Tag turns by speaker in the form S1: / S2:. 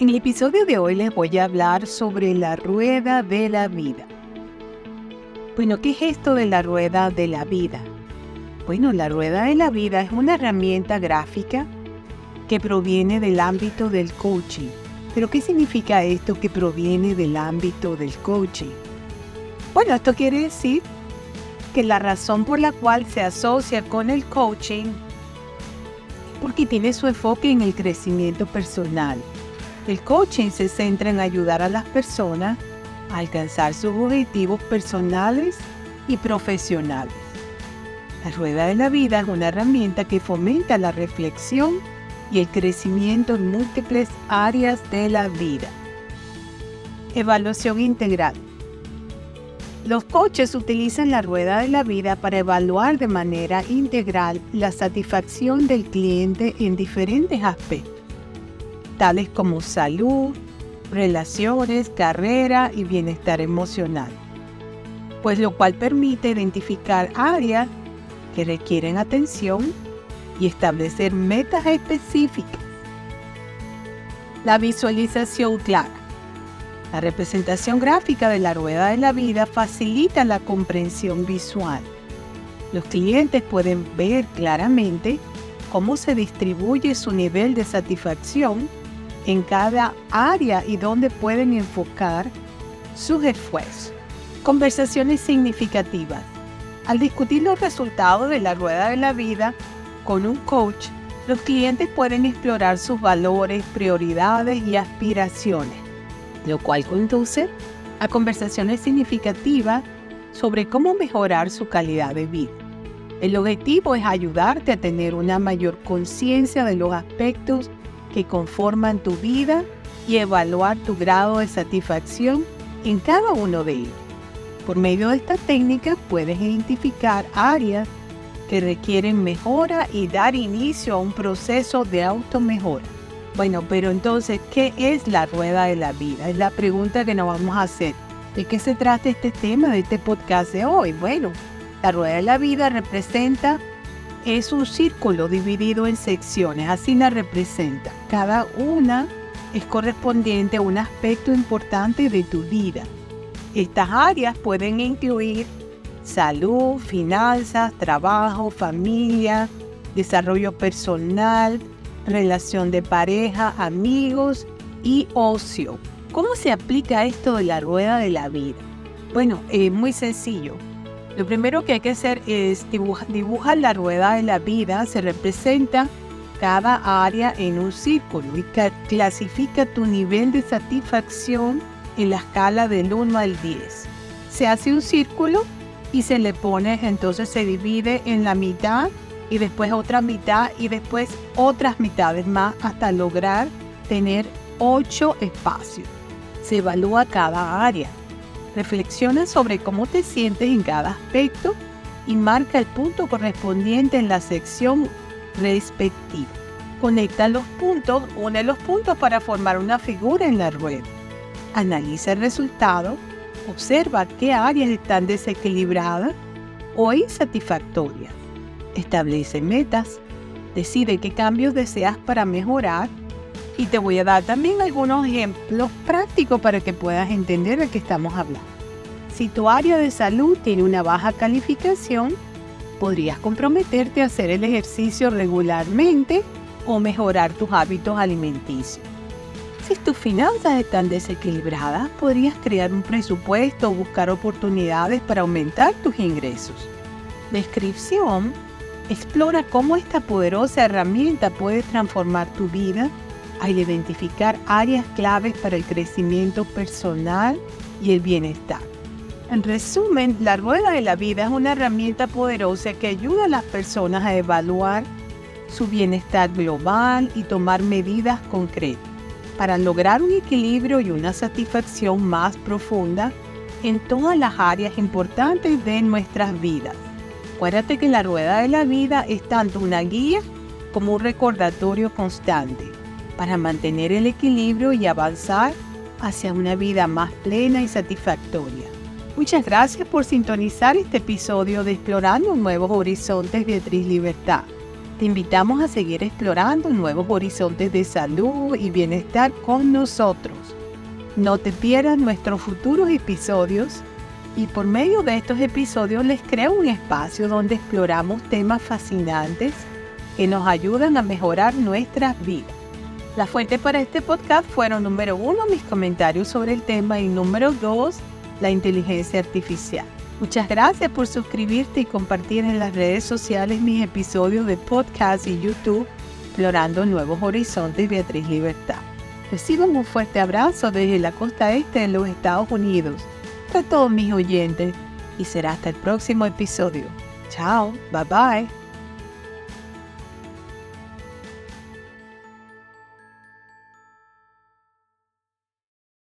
S1: En el episodio de hoy les voy a hablar sobre la rueda de la vida. Bueno, ¿qué es esto de la rueda de la vida? Bueno, la rueda de la vida es una herramienta gráfica que proviene del ámbito del coaching. Pero ¿qué significa esto que proviene del ámbito del coaching? Bueno, esto quiere decir que la razón por la cual se asocia con el coaching porque tiene su enfoque en el crecimiento personal el coaching se centra en ayudar a las personas a alcanzar sus objetivos personales y profesionales. La rueda de la vida es una herramienta que fomenta la reflexión y el crecimiento en múltiples áreas de la vida. Evaluación integral. Los coaches utilizan la rueda de la vida para evaluar de manera integral la satisfacción del cliente en diferentes aspectos tales como salud, relaciones, carrera y bienestar emocional, pues lo cual permite identificar áreas que requieren atención y establecer metas específicas. La visualización clara. La representación gráfica de la rueda de la vida facilita la comprensión visual. Los clientes pueden ver claramente cómo se distribuye su nivel de satisfacción en cada área y donde pueden enfocar sus esfuerzos. Conversaciones significativas. Al discutir los resultados de la rueda de la vida con un coach, los clientes pueden explorar sus valores, prioridades y aspiraciones, lo cual conduce a conversaciones significativas sobre cómo mejorar su calidad de vida. El objetivo es ayudarte a tener una mayor conciencia de los aspectos que conforman tu vida y evaluar tu grado de satisfacción en cada uno de ellos. Por medio de esta técnica puedes identificar áreas que requieren mejora y dar inicio a un proceso de automejora. Bueno, pero entonces, ¿qué es la rueda de la vida? Es la pregunta que nos vamos a hacer. ¿De qué se trata este tema de este podcast de hoy? Bueno, la rueda de la vida representa es un círculo dividido en secciones, así la representa. Cada una es correspondiente a un aspecto importante de tu vida. Estas áreas pueden incluir salud, finanzas, trabajo, familia, desarrollo personal, relación de pareja, amigos y ocio. ¿Cómo se aplica esto de la rueda de la vida? Bueno, es muy sencillo. Lo primero que hay que hacer es dibujar, la rueda de la vida, se representa cada área en un círculo y clasifica tu nivel de satisfacción en la escala del 1 al 10. Se hace un círculo y se le pone, entonces se divide en la mitad y después otra mitad y después otras mitades más hasta lograr tener 8 espacios. Se evalúa cada área Reflexiona sobre cómo te sientes en cada aspecto y marca el punto correspondiente en la sección respectiva. Conecta los puntos, une los puntos para formar una figura en la rueda. Analiza el resultado, observa qué áreas están desequilibradas o insatisfactorias. Establece metas, decide qué cambios deseas para mejorar y te voy a dar también algunos ejemplos prácticos para que puedas entender de qué estamos hablando. Si tu área de salud tiene una baja calificación, podrías comprometerte a hacer el ejercicio regularmente o mejorar tus hábitos alimenticios. Si tus finanzas están desequilibradas, podrías crear un presupuesto o buscar oportunidades para aumentar tus ingresos. Descripción. Explora cómo esta poderosa herramienta puede transformar tu vida al identificar áreas claves para el crecimiento personal y el bienestar. En resumen, la rueda de la vida es una herramienta poderosa que ayuda a las personas a evaluar su bienestar global y tomar medidas concretas para lograr un equilibrio y una satisfacción más profunda en todas las áreas importantes de nuestras vidas. Acuérdate que la rueda de la vida es tanto una guía como un recordatorio constante para mantener el equilibrio y avanzar hacia una vida más plena y satisfactoria. Muchas gracias por sintonizar este episodio de Explorando Nuevos Horizontes Beatriz Libertad. Te invitamos a seguir explorando nuevos horizontes de salud y bienestar con nosotros. No te pierdas nuestros futuros episodios y por medio de estos episodios les creo un espacio donde exploramos temas fascinantes que nos ayudan a mejorar nuestras vidas. La fuente para este podcast fueron número uno mis comentarios sobre el tema y número dos la inteligencia artificial. Muchas gracias por suscribirte y compartir en las redes sociales mis episodios de podcast y YouTube Explorando Nuevos Horizontes Beatriz Libertad. Reciban un fuerte abrazo desde la costa este de los Estados Unidos a todos mis oyentes y será hasta el próximo episodio. Chao, bye bye.